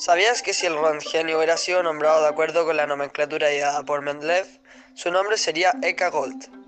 ¿Sabías que si el Röntgen hubiera sido nombrado de acuerdo con la nomenclatura ideada por Mendeleev, su nombre sería Eka Gold?